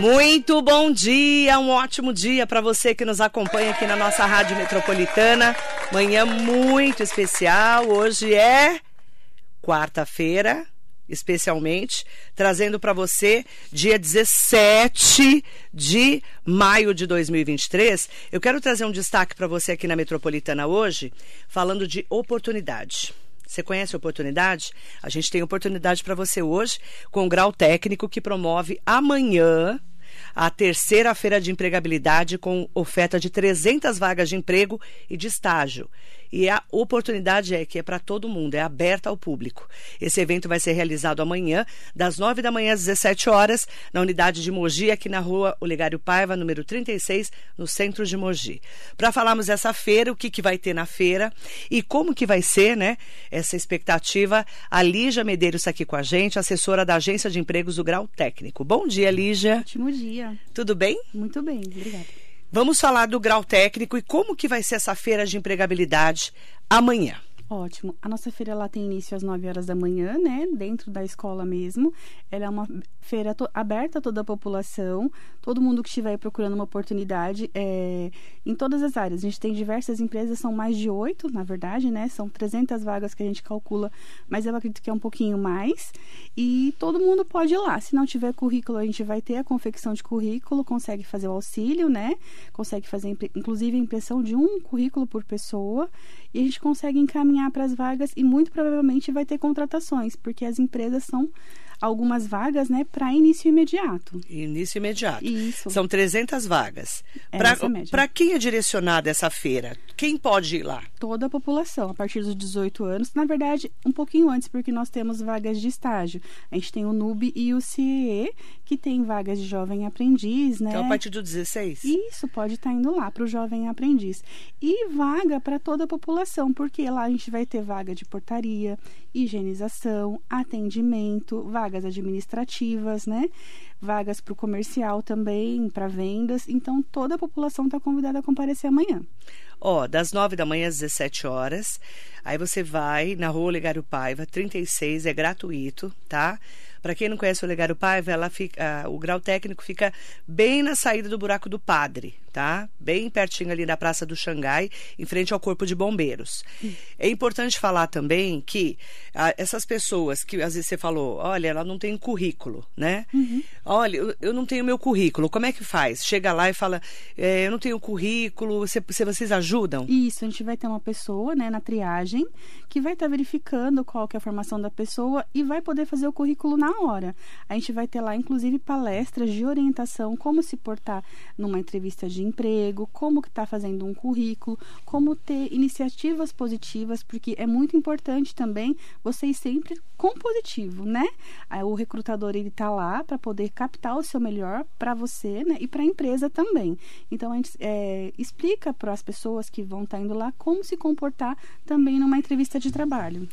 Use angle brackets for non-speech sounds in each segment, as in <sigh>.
Muito bom dia, um ótimo dia para você que nos acompanha aqui na nossa Rádio Metropolitana. Manhã muito especial. Hoje é quarta-feira, especialmente, trazendo para você dia 17 de maio de 2023. Eu quero trazer um destaque para você aqui na Metropolitana hoje, falando de oportunidade. Você conhece a oportunidade? A gente tem oportunidade para você hoje com o grau técnico que promove amanhã a terceira feira de empregabilidade com oferta de 300 vagas de emprego e de estágio. E a oportunidade é que é para todo mundo, é aberta ao público. Esse evento vai ser realizado amanhã, das 9 da manhã às 17 horas, na unidade de Mogi, aqui na rua Olegário Paiva, número 36, no centro de Mogi. Para falarmos dessa feira, o que, que vai ter na feira e como que vai ser, né, essa expectativa, a Lígia Medeiros está aqui com a gente, assessora da Agência de Empregos do Grau Técnico. Bom dia, Lígia. Ótimo dia. Tudo bem? Muito bem, obrigada. Vamos falar do grau técnico e como que vai ser essa feira de empregabilidade amanhã. Ótimo. A nossa feira lá tem início às 9 horas da manhã, né? Dentro da escola mesmo. Ela é uma feira aberta a toda a população, todo mundo que estiver procurando uma oportunidade é, em todas as áreas. A gente tem diversas empresas, são mais de oito, na verdade, né? São 300 vagas que a gente calcula, mas eu acredito que é um pouquinho mais. E todo mundo pode ir lá. Se não tiver currículo, a gente vai ter a confecção de currículo, consegue fazer o auxílio, né? Consegue fazer, inclusive, a impressão de um currículo por pessoa. E a gente consegue encaminhar para as vagas e muito provavelmente vai ter contratações, porque as empresas são algumas vagas, né, para início imediato. Início imediato. Isso. São 300 vagas. É Para quem é direcionada essa feira? Quem pode ir lá? Toda a população, a partir dos 18 anos. Na verdade, um pouquinho antes, porque nós temos vagas de estágio. A gente tem o NUB e o CIE, que tem vagas de jovem aprendiz, né? Então, a partir dos 16? Isso, pode estar tá indo lá para o jovem aprendiz. E vaga para toda a população, porque lá a gente vai ter vaga de portaria, higienização, atendimento, vagas administrativas, né? Vagas para o comercial também, para vendas. Então, toda a população está convidada a comparecer amanhã. Ó, das 9 da manhã às 17 horas. Aí você vai na rua Olegário Paiva, 36, é gratuito, tá? Para quem não conhece o Olegário Paiva, ela fica, o grau técnico fica bem na saída do buraco do Padre, tá? Bem pertinho ali da Praça do Xangai, em frente ao Corpo de Bombeiros. É importante falar também que ah, essas pessoas que às vezes você falou, olha, ela não tem currículo, né? Uhum. Olha, eu, eu, não tenho meu currículo. Como é que faz? Chega lá e fala, é, eu não tenho currículo. Se, se, vocês ajudam? Isso, a gente vai ter uma pessoa, né, na triagem, que vai estar tá verificando qual que é a formação da pessoa e vai poder fazer o currículo na hora. A gente vai ter lá, inclusive, palestras de orientação, como se portar numa entrevista de emprego, como que está fazendo um currículo, como ter iniciativas positivas, porque é muito importante também vocês sempre com positivo, né? O recrutador ele está lá para poder captar o seu melhor para você, né? E para a empresa também. Então a gente é, explica para as pessoas que vão estar tá indo lá como se comportar também numa entrevista de trabalho.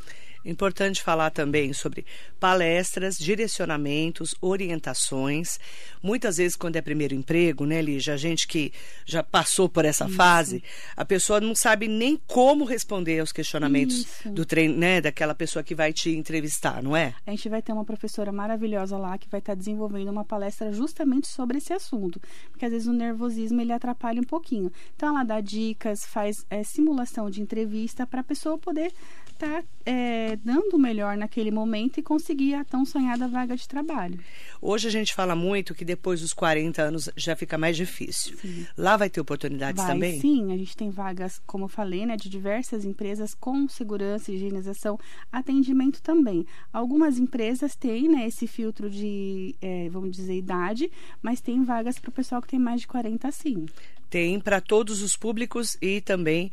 Importante falar também sobre palestras, direcionamentos, orientações. Muitas vezes, quando é primeiro emprego, né, Lígia, a gente que já passou por essa Isso. fase, a pessoa não sabe nem como responder aos questionamentos Isso. do treino, né, daquela pessoa que vai te entrevistar, não é? A gente vai ter uma professora maravilhosa lá que vai estar desenvolvendo uma palestra justamente sobre esse assunto, porque às vezes o nervosismo ele atrapalha um pouquinho. Então ela dá dicas, faz é, simulação de entrevista para a pessoa poder estar tá, é, dando o melhor naquele momento e conseguir a tão sonhada vaga de trabalho. Hoje a gente fala muito que depois dos 40 anos já fica mais difícil. Sim. Lá vai ter oportunidades vai, também? Sim, a gente tem vagas, como eu falei, né, de diversas empresas com segurança, higienização, atendimento também. Algumas empresas têm né, esse filtro de, é, vamos dizer, idade, mas tem vagas para o pessoal que tem mais de 40 sim. Tem para todos os públicos e também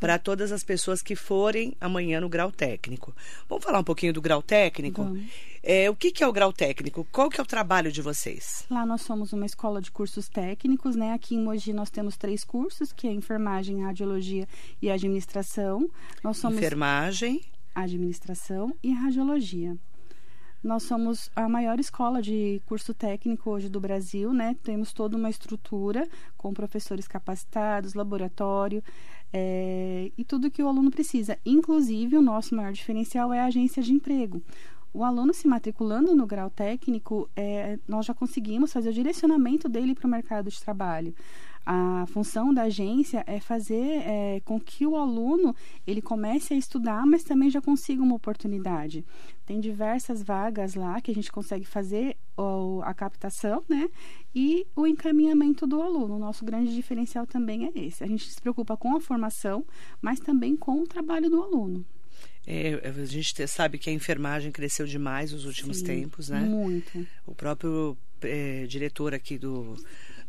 para todas as pessoas que forem amanhã no grau técnico. Vamos falar um pouquinho do grau técnico? É, o que, que, é o grau técnico? Qual que é o trabalho de vocês? Lá nós somos uma escola de cursos técnicos, né? Aqui em Mogi nós temos três cursos, que é enfermagem, radiologia e administração. Nós somos enfermagem, administração e radiologia. Nós somos a maior escola de curso técnico hoje do Brasil, né? Temos toda uma estrutura com professores capacitados, laboratório é, e tudo que o aluno precisa. Inclusive, o nosso maior diferencial é a agência de emprego. O aluno se matriculando no grau técnico, é, nós já conseguimos fazer o direcionamento dele para o mercado de trabalho. A função da agência é fazer é, com que o aluno ele comece a estudar, mas também já consiga uma oportunidade. Tem diversas vagas lá que a gente consegue fazer a captação, né? E o encaminhamento do aluno. O nosso grande diferencial também é esse. A gente se preocupa com a formação, mas também com o trabalho do aluno. É, a gente sabe que a enfermagem cresceu demais nos últimos Sim, tempos, né? Muito. O próprio é, diretor aqui do,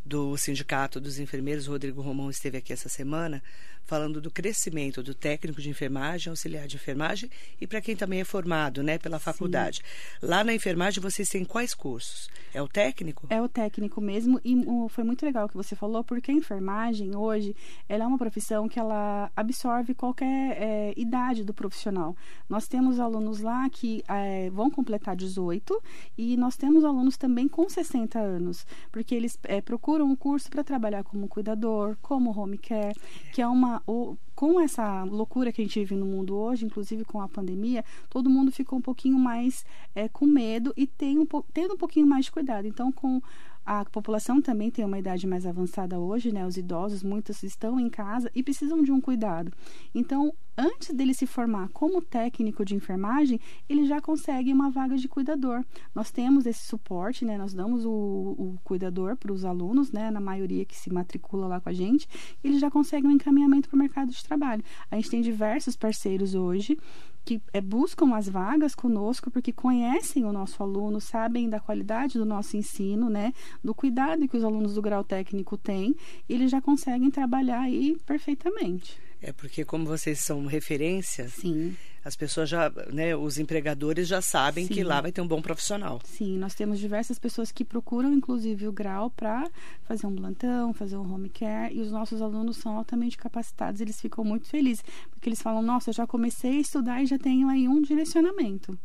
do Sindicato dos Enfermeiros, Rodrigo Romão, esteve aqui essa semana falando do crescimento do técnico de enfermagem, auxiliar de enfermagem e para quem também é formado, né, pela faculdade. Sim. Lá na enfermagem vocês têm quais cursos? É o técnico? É o técnico mesmo e foi muito legal o que você falou porque a enfermagem hoje ela é uma profissão que ela absorve qualquer é, idade do profissional. Nós temos alunos lá que é, vão completar 18 e nós temos alunos também com 60 anos, porque eles é, procuram o um curso para trabalhar como cuidador, como home care, que é uma o, com essa loucura que a gente vive no mundo hoje, inclusive com a pandemia, todo mundo ficou um pouquinho mais é, com medo e tem um, tendo um pouquinho mais de cuidado. Então, com a população também tem uma idade mais avançada hoje, né? Os idosos, muitos estão em casa e precisam de um cuidado. Então, antes dele se formar como técnico de enfermagem, ele já consegue uma vaga de cuidador. Nós temos esse suporte, né? Nós damos o, o cuidador para os alunos, né? Na maioria que se matricula lá com a gente, ele já consegue um encaminhamento para o mercado de trabalho. A gente tem diversos parceiros hoje que é, buscam as vagas conosco porque conhecem o nosso aluno, sabem da qualidade do nosso ensino, né? Do cuidado que os alunos do grau técnico têm, e eles já conseguem trabalhar aí perfeitamente. É porque como vocês são referência, Sim. as pessoas já, né, os empregadores já sabem Sim. que lá vai ter um bom profissional. Sim, nós temos diversas pessoas que procuram inclusive o grau para fazer um plantão, fazer um home care, e os nossos alunos são altamente capacitados, eles ficam muito felizes, porque eles falam: "Nossa, eu já comecei a estudar e já tenho aí um direcionamento".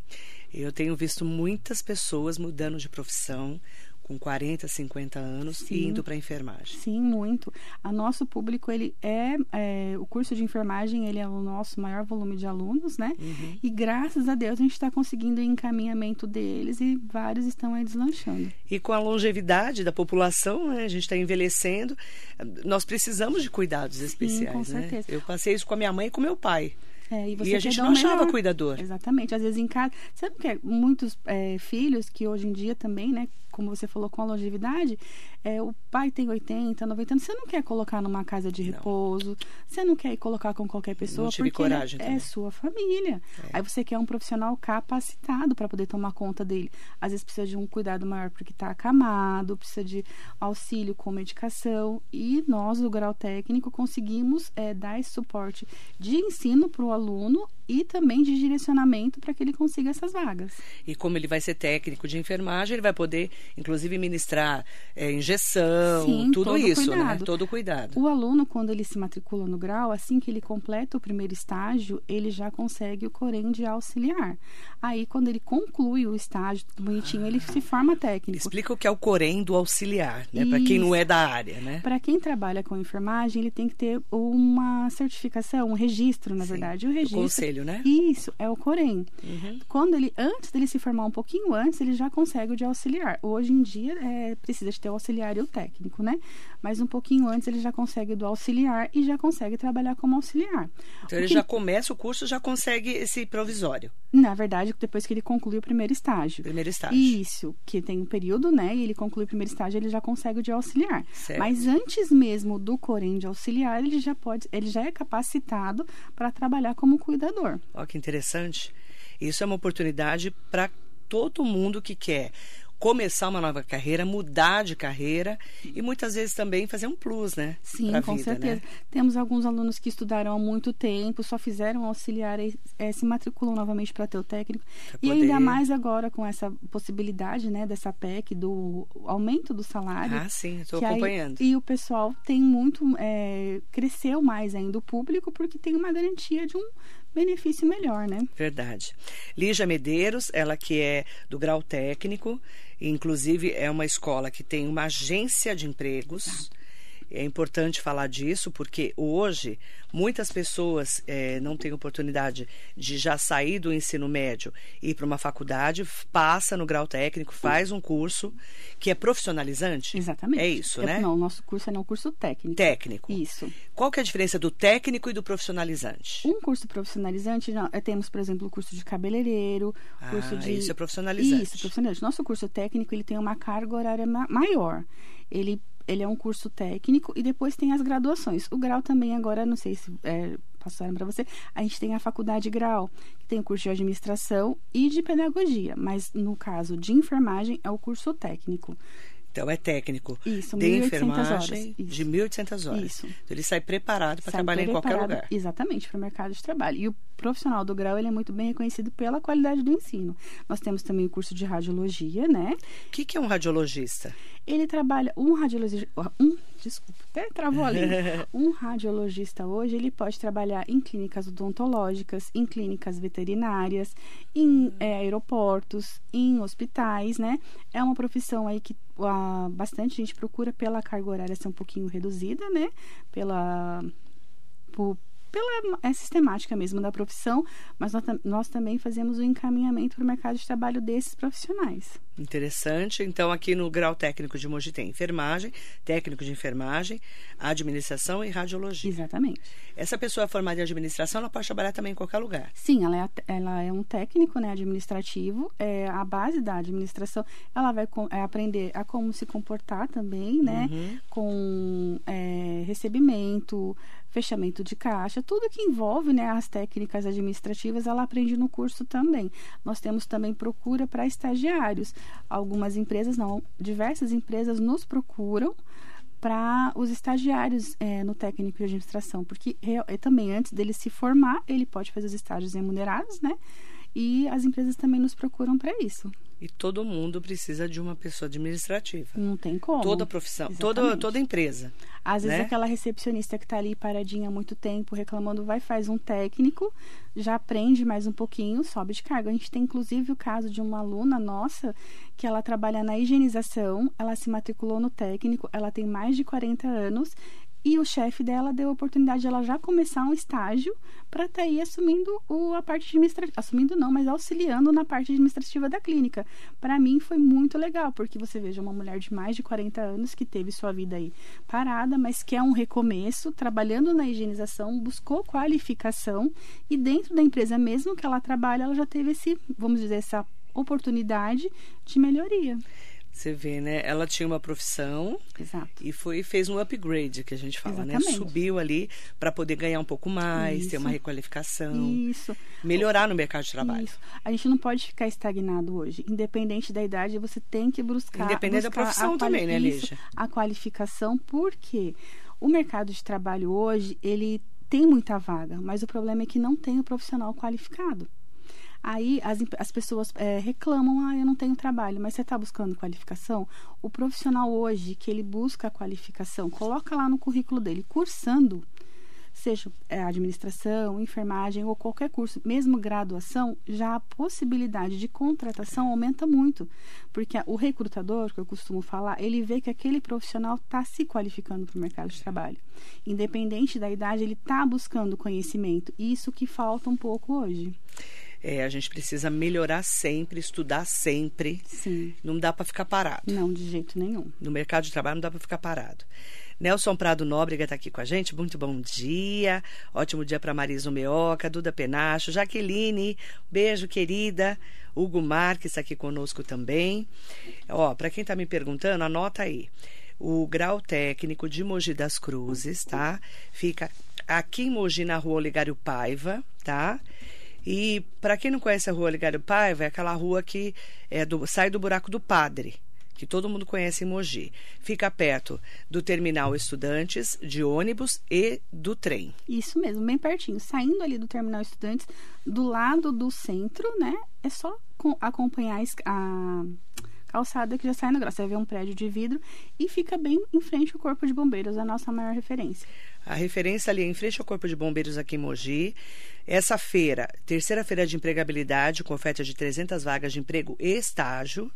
Eu tenho visto muitas pessoas mudando de profissão, com 40, 50 anos Sim. e indo para enfermagem. Sim, muito. A nosso público, ele é, é, o curso de enfermagem, ele é o nosso maior volume de alunos, né? Uhum. E graças a Deus a gente está conseguindo o encaminhamento deles e vários estão aí deslanchando. E com a longevidade da população, né, a gente está envelhecendo, nós precisamos de cuidados especiais, com né? certeza. Eu passei isso com a minha mãe e com meu pai. É, e, E a gente não o achava melhor. cuidador. Exatamente. Às vezes em casa. Sabe o que é? Muitos é, filhos que hoje em dia também, né? Como você falou com a longevidade, é, o pai tem 80, 90 anos. Você não quer colocar numa casa de Não. repouso. Você não quer ir colocar com qualquer pessoa. tive porque coragem é também. sua família. É. Aí você quer um profissional capacitado para poder tomar conta dele. Às vezes precisa de um cuidado maior porque está acamado, precisa de auxílio com medicação. E nós, do grau técnico, conseguimos é, dar esse suporte de ensino para o aluno e também de direcionamento para que ele consiga essas vagas. E como ele vai ser técnico de enfermagem, ele vai poder, inclusive, ministrar é, injeção, Sim, tudo isso, né? cuidado. Todo cuidado. O aluno, quando ele se matricula no grau, assim que ele completa o primeiro estágio, ele já consegue o Corém de auxiliar. Aí, quando ele conclui o estágio, tudo bonitinho, ele se forma técnico. Explica o que é o Corém do auxiliar, né? Para quem não é da área, né? Para quem trabalha com enfermagem, ele tem que ter uma certificação, um registro, na Sim, verdade. O registro. conselho, né? Isso, é o Corém. Uhum. Quando ele, antes dele se formar um pouquinho antes, ele já consegue o de auxiliar. Hoje em dia, é, precisa de ter o auxiliar e o técnico, né? Mas um pouquinho antes, ele já consegue do auxiliar e já consegue trabalhar como auxiliar. Então O ele que- já começa o curso, já consegue esse provisório, Na verdade, depois que ele conclui o primeiro estágio. primeiro estágio. Isso, que tem um período, né? E ele conclui o primeiro estágio, ele já consegue o de auxiliar. Certo. Mas antes mesmo do Corém de auxiliar, ele já pode, ele já é capacitado para trabalhar como cuidador. Olha que interessante. Isso é uma oportunidade para todo mundo que quer começar uma nova carreira, mudar de carreira e muitas vezes também fazer um plus, né? Sim, com vida, certeza. Né? Temos alguns alunos que estudaram há muito tempo, só fizeram auxiliar e eh, se matriculam novamente para ter o técnico. Pra E ainda mais agora com essa possibilidade, né, dessa PEC, do aumento do salário. Ah, sim, estou que aí- acompanhando. e o pessoal tem muito, eh, cresceu mais ainda o público porque tem uma garantia de um benefício melhor, né? Verdade. Lígia Medeiros, ela que é do grau técnico, inclusive é uma escola que tem uma agência de empregos. É importante falar disso porque hoje muitas pessoas é, não têm oportunidade de já sair do ensino médio e ir para uma faculdade, passa no grau técnico, faz um curso que é profissionalizante. Exatamente. É isso, é, né? Não, o nosso curso é um curso técnico. Técnico. Isso. Qual que é a diferença do técnico e do profissionalizante? Um curso profissionalizante, não, temos, por exemplo, o curso de cabeleireiro, ah, curso de... Isso é profissionalizante. Isso, profissionalizante. Nosso curso técnico, ele tem uma carga horária maior. Ele ele é um curso técnico e depois tem as graduações. O grau também agora, não sei se é, passaram para você, a gente tem a faculdade grau, que tem o curso de administração e de pedagogia, mas no caso de enfermagem é o curso técnico. Então é técnico Isso, de 1.800 enfermagem horas. De 1.800 horas. Isso. Então ele sai preparado para trabalhar em qualquer preparado, lugar. Exatamente, para o mercado de trabalho. E o profissional do grau ele é muito bem reconhecido pela qualidade do ensino. Nós temos também o curso de radiologia, né? O que, que é um radiologista? Ele trabalha um radiologista, um, desculpa, até travou ali. <laughs> um radiologista hoje, ele pode trabalhar em clínicas odontológicas, em clínicas veterinárias, em é, aeroportos, em hospitais, né? É uma profissão aí que uh, bastante gente procura pela carga horária ser um pouquinho reduzida, né? Pela por, pela é sistemática mesmo da profissão, mas nós, nós também fazemos o encaminhamento para o mercado de trabalho desses profissionais. Interessante. Então, aqui no grau técnico de Mogi tem enfermagem, técnico de enfermagem, administração e radiologia. Exatamente. Essa pessoa formada em administração, ela pode trabalhar também em qualquer lugar. Sim, ela é, ela é um técnico né, administrativo. É, a base da administração, ela vai com, é, aprender a como se comportar também, né? Uhum. Com é, recebimento, fechamento de caixa, tudo que envolve né, as técnicas administrativas, ela aprende no curso também. Nós temos também procura para estagiários. Algumas empresas, não, diversas empresas nos procuram para os estagiários é, no técnico de administração, porque é, também antes dele se formar, ele pode fazer os estágios remunerados, né? E as empresas também nos procuram para isso. E todo mundo precisa de uma pessoa administrativa. Não tem como. Toda profissão, toda, toda empresa. Às vezes né? aquela recepcionista que está ali paradinha há muito tempo, reclamando, vai, faz um técnico, já aprende mais um pouquinho, sobe de carga. A gente tem inclusive o caso de uma aluna nossa que ela trabalha na higienização, ela se matriculou no técnico, ela tem mais de 40 anos e o chefe dela deu a oportunidade de ela já começar um estágio para estar tá aí assumindo o, a parte administrativa. Assumindo não, mas auxiliando na parte administrativa da clínica. Para mim foi muito legal, porque você veja uma mulher de mais de 40 anos que teve sua vida aí parada, mas quer um recomeço, trabalhando na higienização, buscou qualificação e dentro da empresa mesmo que ela trabalha, ela já teve esse, vamos dizer, essa oportunidade de melhoria. Você vê, né? Ela tinha uma profissão Exato. e foi fez um upgrade que a gente fala, Exatamente. né? Subiu ali para poder ganhar um pouco mais, Isso. ter uma requalificação, Isso. melhorar no mercado de trabalho. Isso. A gente não pode ficar estagnado hoje. Independente da idade, você tem que buscar. Independente da buscar profissão a também, né, Lígia? A qualificação, porque o mercado de trabalho hoje, ele tem muita vaga, mas o problema é que não tem o profissional qualificado. Aí as, as pessoas é, reclamam, ah, eu não tenho trabalho, mas você está buscando qualificação? O profissional hoje que ele busca a qualificação, coloca lá no currículo dele, cursando, seja é, administração, enfermagem ou qualquer curso, mesmo graduação, já a possibilidade de contratação aumenta muito. Porque o recrutador, que eu costumo falar, ele vê que aquele profissional está se qualificando para o mercado de trabalho. Independente da idade, ele está buscando conhecimento. Isso que falta um pouco hoje. É, a gente precisa melhorar sempre, estudar sempre. Sim. Não dá para ficar parado. Não, de jeito nenhum. No mercado de trabalho não dá para ficar parado. Nelson Prado Nóbrega está aqui com a gente. Muito bom dia. Ótimo dia para Marisa Meoca, Duda Penacho, Jaqueline. Beijo, querida. Hugo Marques está aqui conosco também. Ó, para quem está me perguntando, anota aí. O grau técnico de Mogi das Cruzes, tá? Fica aqui em Mogi, na rua Olegário Paiva, tá? E para quem não conhece a rua Olegário Paiva, é aquela rua que é do, sai do buraco do padre que todo mundo conhece em Mogi. Fica perto do terminal Estudantes, de ônibus e do trem. Isso mesmo, bem pertinho. Saindo ali do terminal Estudantes, do lado do centro, né? É só acompanhar a calçada que já sai no grau. Você ver um prédio de vidro e fica bem em frente ao Corpo de Bombeiros, a nossa maior referência. A referência ali é em frente ao Corpo de Bombeiros aqui em Mogi. Essa feira, terceira feira de empregabilidade, com oferta de 300 vagas de emprego e estágio,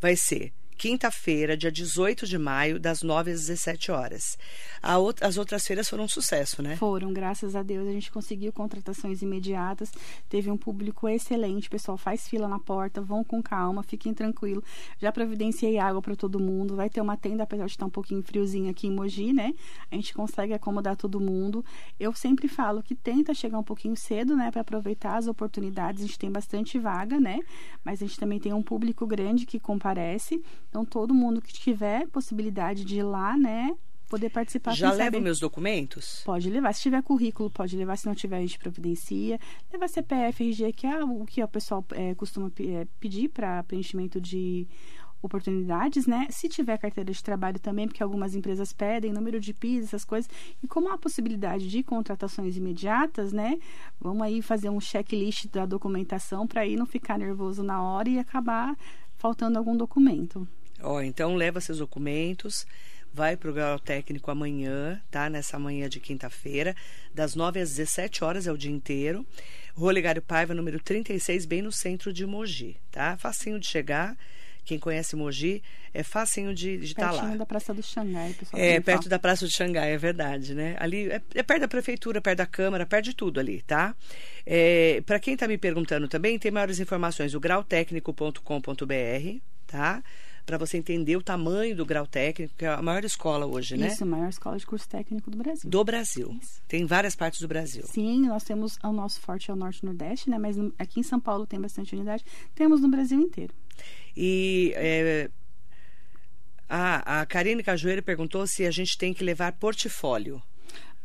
vai ser quinta-feira, dia 18 de maio, das 9 às 17 horas. as outras feiras foram um sucesso, né? Foram, graças a Deus. A gente conseguiu contratações imediatas, teve um público excelente. Pessoal faz fila na porta, vão com calma, fiquem tranquilos. Já providenciei água para todo mundo. Vai ter uma tenda, apesar de estar um pouquinho friozinho aqui em Mogi, né? A gente consegue acomodar todo mundo. Eu sempre falo que tenta chegar um pouquinho cedo, né, para aproveitar as oportunidades. A gente tem bastante vaga, né? Mas a gente também tem um público grande que comparece. Então, todo mundo que tiver possibilidade de ir lá, né, poder participar. Já levo saber. meus documentos? Pode levar. Se tiver currículo, pode levar. Se não tiver, a gente providencia. Levar CPF, RG, que é o que o pessoal é, costuma é, pedir para preenchimento de oportunidades, né? Se tiver carteira de trabalho também, porque algumas empresas pedem número de PIS, essas coisas. E como há possibilidade de contratações imediatas, né? Vamos aí fazer um checklist da documentação para aí não ficar nervoso na hora e acabar faltando algum documento. Ó, então leva seus documentos, vai para o grau técnico amanhã, tá? Nessa manhã de quinta-feira, das 9 às 17 horas é o dia inteiro. Rua Legário Paiva, número 36, bem no centro de Mogi, tá? Facinho de chegar. Quem conhece Mogi, é facinho de estar tá lá. da Praça do Xangai, pessoal. É, perto fala. da Praça do Xangai, é verdade, né? Ali é, é, perto da prefeitura, perto da Câmara, perto de tudo ali, tá? É, Para quem está me perguntando também, tem maiores informações, o grautécnico.com.br, tá? Para você entender o tamanho do grau técnico, que é a maior escola hoje, né? Isso, a maior escola de curso técnico do Brasil. Do Brasil. Isso. Tem várias partes do Brasil. Sim, nós temos o nosso forte é o norte e nordeste, né? Mas aqui em São Paulo tem bastante unidade. Temos no Brasil inteiro. E é, a, a Karine Cajueiro perguntou se a gente tem que levar portfólio.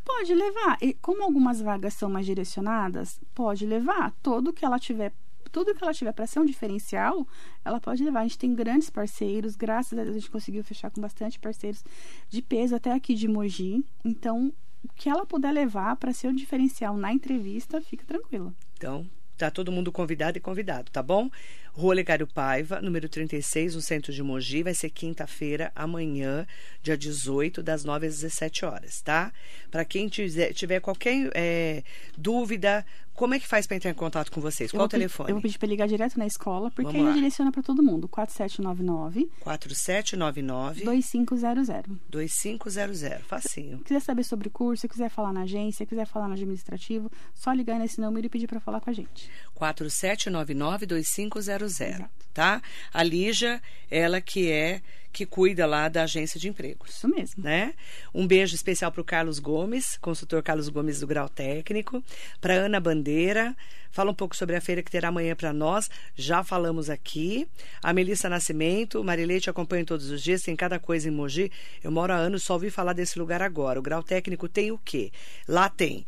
Pode levar. E como algumas vagas são mais direcionadas, pode levar. Todo que ela tiver tudo que ela tiver para ser um diferencial, ela pode levar. A gente tem grandes parceiros, graças a Deus a gente conseguiu fechar com bastante parceiros de peso até aqui de Mogi. Então, o que ela puder levar para ser um diferencial na entrevista, fica tranquila. Então, tá todo mundo convidado e convidado, tá bom? Rua Legário Paiva, número 36, no centro de Mogi. Vai ser quinta-feira, amanhã, dia 18, das 9 às 17 horas, tá? Para quem tiver, tiver qualquer é, dúvida, como é que faz para entrar em contato com vocês? Qual o telefone? Eu vou pedir para ligar direto na escola, porque Vamos aí direciona para todo mundo. 4799 4799 2500. 2500, facinho. Se quiser saber sobre o curso, quiser falar na agência, quiser falar no administrativo, só ligar nesse número e pedir para falar com a gente. 4799 2500, Exato. tá? A Lígia, ela que é que cuida lá da agência de empregos. Isso mesmo. Né? Um beijo especial para o Carlos Gomes, consultor Carlos Gomes do Grau Técnico, para Ana Bandeira. Fala um pouco sobre a feira que terá amanhã para nós. Já falamos aqui. A Melissa Nascimento, Marileite acompanha todos os dias, tem cada coisa em Mogi. Eu moro há anos, só ouvi falar desse lugar agora. O grau técnico tem o quê? Lá tem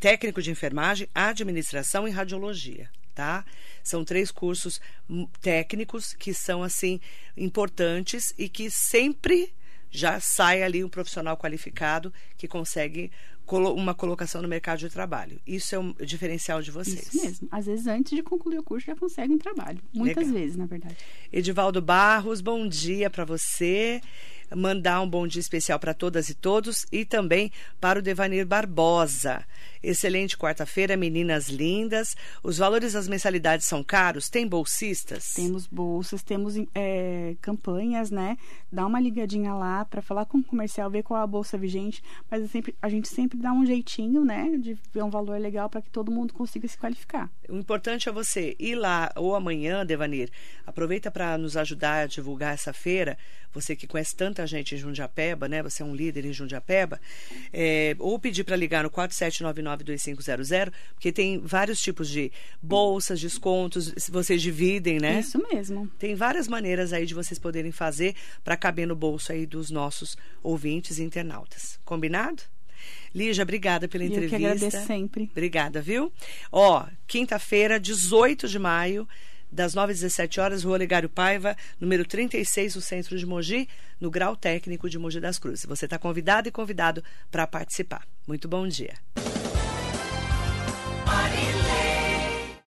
técnico de enfermagem, administração e radiologia tá? São três cursos técnicos que são assim importantes e que sempre já sai ali um profissional qualificado que consegue uma colocação no mercado de trabalho. Isso é um diferencial de vocês. Isso mesmo. Às vezes, antes de concluir o curso, já consegue um trabalho. Muitas Legal. vezes, na verdade. Edivaldo Barros, bom dia para você mandar um bom dia especial para todas e todos e também para o Devanir Barbosa. Excelente quarta-feira, meninas lindas. Os valores das mensalidades são caros? Tem bolsistas? Temos bolsas, temos é, campanhas, né? Dá uma ligadinha lá para falar com o comercial, ver qual é a bolsa vigente. Mas sempre, a gente sempre dá um jeitinho, né? De ver um valor legal para que todo mundo consiga se qualificar. O importante é você ir lá ou amanhã, Devanir. Aproveita para nos ajudar a divulgar essa feira. Você que conhece tanta gente em Jundiapeba, né? Você é um líder em Jundiapeba. É, ou pedir para ligar no 4799 92500, porque tem vários tipos de bolsas, descontos, vocês dividem, né? Isso mesmo. Tem várias maneiras aí de vocês poderem fazer para caber no bolso aí dos nossos ouvintes e internautas. Combinado? Lígia, obrigada pela entrevista. Eu que agradeço sempre. Obrigada, viu? Ó, quinta-feira, 18 de maio, das 9 às 17 horas, Rua Legário Paiva, número 36, no centro de Mogi, no Grau Técnico de Mogi das Cruzes. Você está convidado e convidado para participar. Muito bom dia.